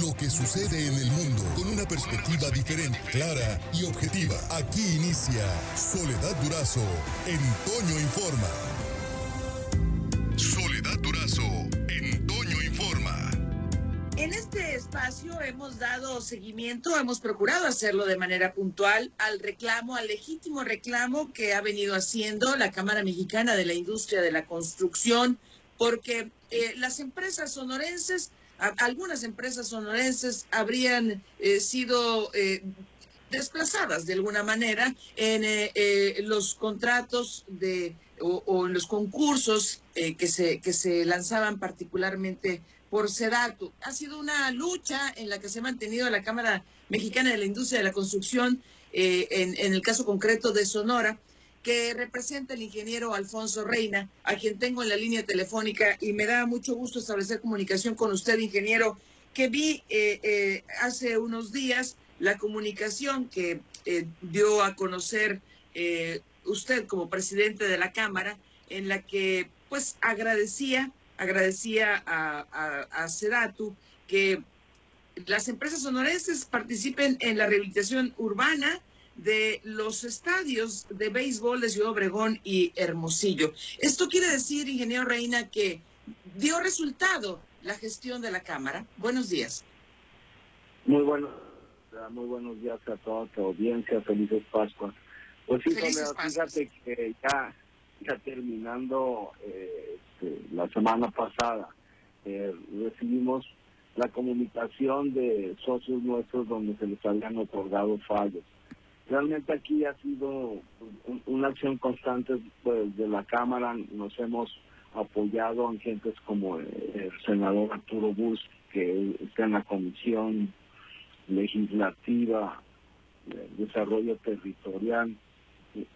lo que sucede en el mundo con una perspectiva diferente, clara y objetiva. Aquí inicia Soledad Durazo en Toño Informa. Soledad Durazo en Toño Informa. En este espacio hemos dado seguimiento, hemos procurado hacerlo de manera puntual al reclamo, al legítimo reclamo que ha venido haciendo la Cámara Mexicana de la Industria de la Construcción, porque eh, las empresas sonorenses, algunas empresas sonorenses habrían eh, sido eh, desplazadas de alguna manera en los contratos de o, en los concursos que se que se lanzaban particularmente por Sedatu. Ha sido una lucha en la que se ha mantenido la Cámara Mexicana de la Industria de la Construcción, en, en, el caso concreto de Sonora, que representa el ingeniero Alfonso Reina, a quien tengo en la línea telefónica y me da mucho gusto establecer comunicación con usted, ingeniero, que vi eh, eh, hace unos días la comunicación que eh, dio a conocer usted como presidente de la Cámara, en la que pues agradecía, agradecía a, a, a Sedatu que las empresas sonorenses participen en la rehabilitación urbana, de los estadios de béisbol de Ciudad Obregón y Hermosillo. Esto quiere decir, ingeniero Reina, que dio resultado la gestión de la Cámara. Buenos días. Muy buenos, muy buenos días a toda tu audiencia. Felices Pascuas. Pues sí, fíjate que ya, ya terminando eh, este, la semana pasada, eh, recibimos la comunicación de socios nuestros donde se les habían otorgado fallos realmente aquí ha sido una acción constante pues, de la Cámara. Nos hemos apoyado en gentes como el senador Arturo Bus, que está en la Comisión Legislativa de Desarrollo Territorial.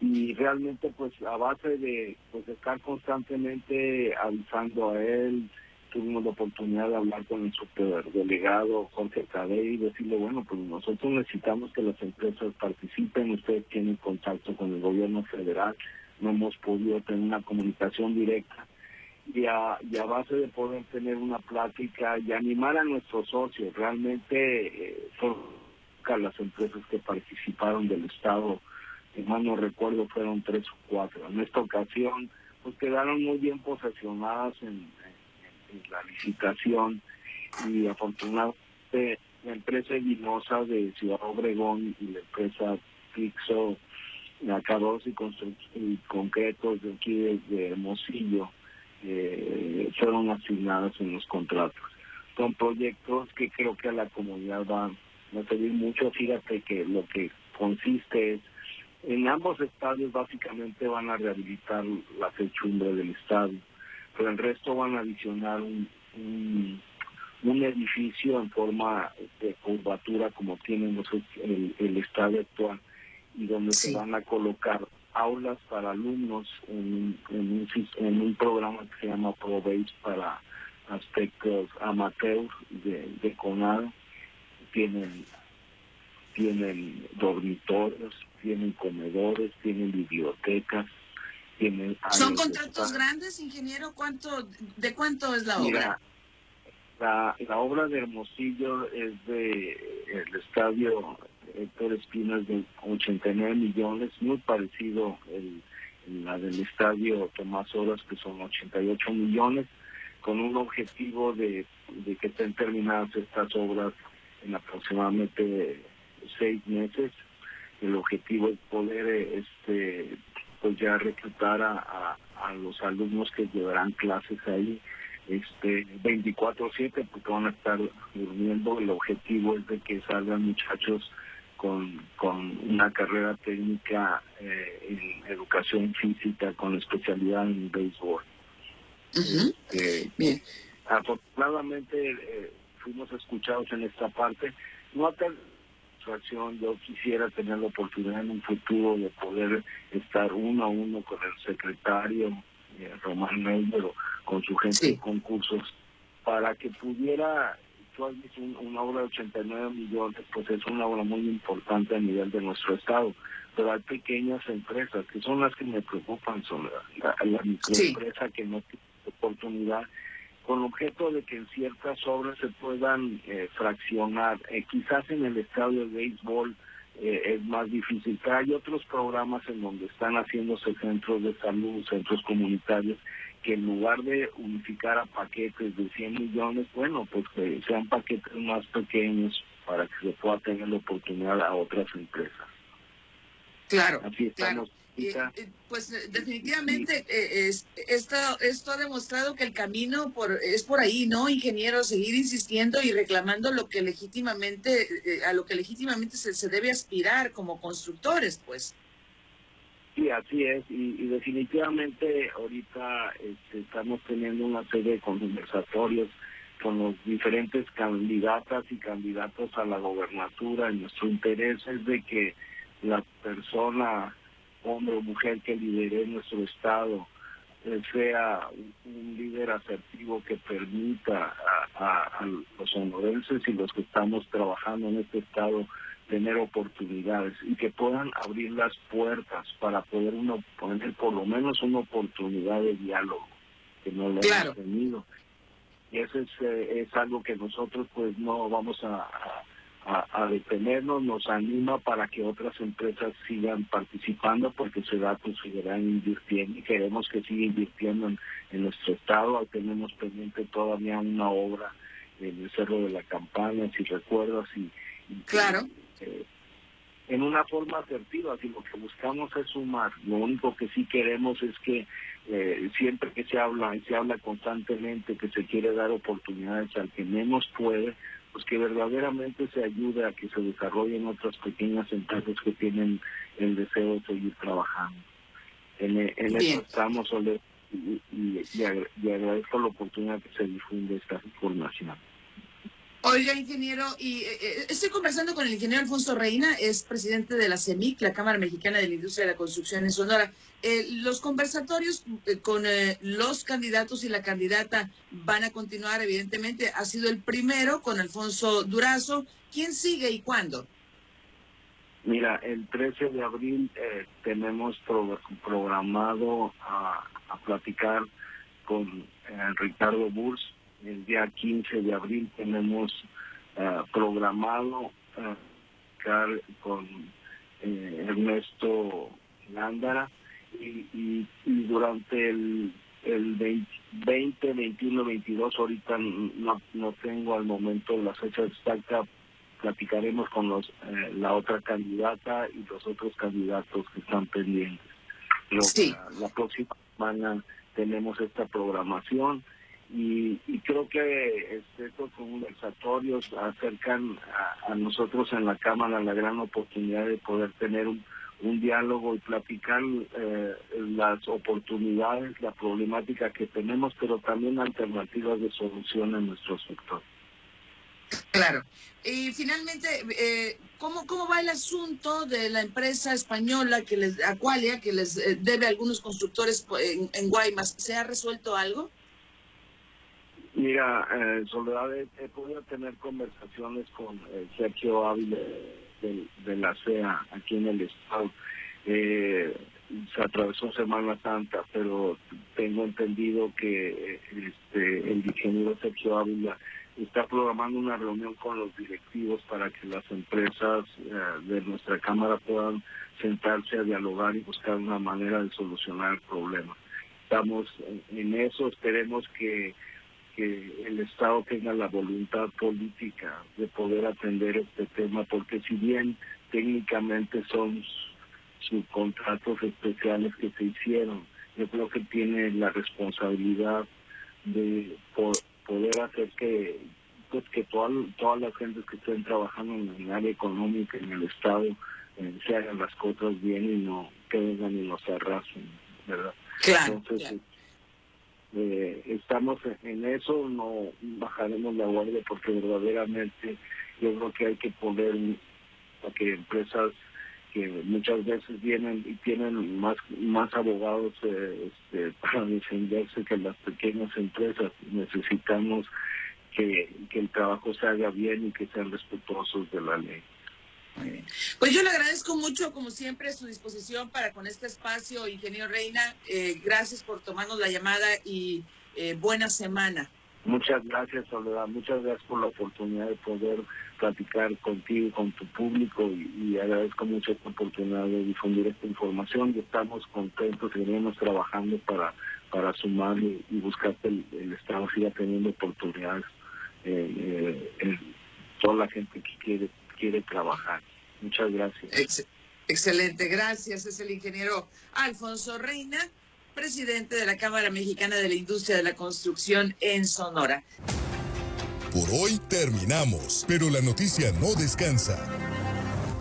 Y realmente, pues, a base de pues, estar constantemente avisando a él, tuvimos la oportunidad de hablar con el superdelegado Jorge Cadey y decirle, bueno, pues nosotros necesitamos que las empresas participen, ustedes tienen contacto con el gobierno federal, no hemos podido tener una comunicación directa y a, y a base de poder tener una plática y animar a nuestros socios, realmente eh, las empresas que participaron del Estado, si mal no recuerdo, fueron tres o cuatro. En esta ocasión, pues quedaron muy bien posesionadas en la licitación y afortunadamente la empresa Vinosa de Ciudad Obregón y la empresa Pixo Acabados y, y Concretos de aquí de, Hermosillo eh, fueron asignadas en los contratos. Son proyectos que creo que a la comunidad van a servir mucho. Fíjate que lo que consiste es en ambos estadios básicamente van a rehabilitar la techumbre del estadio pero el resto van a adicionar un, un, edificio en forma de curvatura como tienen el, el estadio actual y donde se van a colocar aulas para alumnos en, en, un, en un programa que se llama ProBase para aspectos amateurs de, de CONADO. Tienen, tienen dormitorios, tienen comedores, tienen bibliotecas, ¿Son contratos grandes, ingeniero? ¿Cuánto, ¿De cuánto es la obra? La, la obra de Hermosillo es de el estadio Héctor Espinas de 89 millones, muy parecido el, la del estadio Tomás Horas, que son 88 millones, con un objetivo de, de que estén terminadas estas obras en aproximadamente seis meses. El objetivo es poder este pues ya reclutar a, a, los alumnos que llevarán clases ahí este 24/7 porque van a estar durmiendo. El objetivo es de que salgan muchachos con, con una carrera técnica eh, en educación física con especialidad en béisbol. Este, Bien. Afortunadamente eh, fuimos escuchados en esta parte. No yo quisiera tener la oportunidad en un futuro de poder estar uno a uno con el secretario eh, Román Neuber con su gente de concursos para que pudiera tú has visto una obra de 89 millones, pues es una obra muy importante a nivel de nuestro estado, pero hay pequeñas empresas que son las que me preocupan, son la, la, microempresa que no tiene oportunidad con objeto de que en ciertas obras se puedan eh, fraccionar. Eh, quizás en el estadio de béisbol eh, es más difícil, pero hay otros programas en donde están haciéndose centros de salud, centros comunitarios, que en lugar de unificar a paquetes de 100 millones, bueno, pues que sean paquetes más pequeños para que se pueda tener la oportunidad a otras empresas. Claro, Así estamos. Pues definitivamente eh, esto, esto ha demostrado que el camino por, es por ahí, ¿no, ingeniero? Seguir insistiendo y reclamando lo que legítimamente, eh, a lo que legítimamente se, se debe aspirar como constructores, pues. Sí, así es, y, definitivamente ahorita este, estamos teniendo una serie de conversatorios con los diferentes candidatas y candidatos a la gobernatura. Y nuestro interés es de que la persona, hombre o mujer que lidere nuestro Estado, eh, sea un, líder asertivo que permita a, a los honorenses y los que estamos trabajando en este Estado tener oportunidades y que puedan abrir las puertas para poder uno poner por lo menos una oportunidad de diálogo que no lo hemos tenido. Y eso es, eh, es algo que nosotros pues no vamos a, a, detenernos nos anima para que otras empresas sigan participando porque se da pues seguirán invirtiendo y queremos que siga invirtiendo en, en nuestro estado tenemos pendiente todavía una obra en el Cerro de la Campana si recuerdas y claro eh, en una forma asertiva, si lo que buscamos es sumar. Lo único que sí queremos es que eh, siempre que se habla y se habla constantemente que se quiere dar oportunidades al que menos puede, pues que verdaderamente se ayude a que se desarrollen otras pequeñas empresas que tienen el deseo de seguir trabajando. En, en eso estamos, y, y agradezco la oportunidad que se difunde esta información. Oiga, ingeniero, y eh, eh, estoy conversando con el ingeniero Alfonso Reina, es presidente de la CEMIC, la Cámara Mexicana de la Industria de la Construcción en Sonora. Eh, los conversatorios con los candidatos y la candidata van a continuar, evidentemente. Ha sido el primero con Alfonso Durazo. ¿Quién sigue y cuándo? Mira, el 13 de abril tenemos programado a, a platicar con Ricardo Burs, el día 15 de abril tenemos uh, programado uh, con eh, Ernesto Lándara y, y, durante el, el 20, 21, 22, ahorita no, no tengo al momento la fecha exacta, platicaremos con los eh, la otra candidata y los otros candidatos que están pendientes. sí. la próxima semana tenemos esta programación y, creo que estos conversatorios acercan a, nosotros en la Cámara la gran oportunidad de poder tener un, diálogo y platicar eh, las oportunidades, la problemática que tenemos, pero también alternativas de solución en nuestro sector. Claro. Y finalmente, eh, ¿cómo, ¿cómo va el asunto de la empresa española que les, Aqualia, que les eh, debe a algunos constructores en, en Guaymas? ¿Se ha resuelto algo? Mira, eh, Soledad, he, podido tener conversaciones con eh, Sergio Ávila de, la CEA aquí en el estado. Eh, se atravesó Semana Santa, pero tengo entendido que este, el ingeniero Sergio Ávila está programando una reunión con los directivos para que las empresas de nuestra Cámara puedan sentarse a dialogar y buscar una manera de solucionar el problema. Estamos en eso, esperemos que que el Estado tenga la voluntad política de poder atender este tema, porque si bien técnicamente son subcontratos especiales que se hicieron, yo creo que tiene la responsabilidad de poder hacer que pues que todas todas las gentes que estén trabajando en el área económica en el Estado eh, se hagan las cosas bien y no que vengan y nos arrasen, ¿verdad? Claro, eh, estamos en eso, no bajaremos la guardia porque verdaderamente yo creo que hay que poner a que empresas que muchas veces vienen y tienen más más abogados eh, este, para defenderse que las pequeñas empresas necesitamos que, que el trabajo se haga bien y que sean respetuosos de la ley. Pues yo le agradezco mucho, como siempre, su disposición para con este espacio, ingeniero Reina. Eh, gracias por tomarnos la llamada y eh, buena semana. Muchas gracias, Soledad. Muchas gracias por la oportunidad de poder platicar contigo, con tu público y, agradezco mucho esta oportunidad de difundir esta información y estamos contentos, seguiremos trabajando para, para sumar y, buscar que el, Estado siga teniendo oportunidades eh, eh, toda la gente que quiere, quiere trabajar. Muchas gracias. excelente, gracias. Es el ingeniero Alfonso Reina presidente de la Cámara Mexicana de la Industria de la Construcción en Sonora. Por hoy terminamos, pero la noticia no descansa.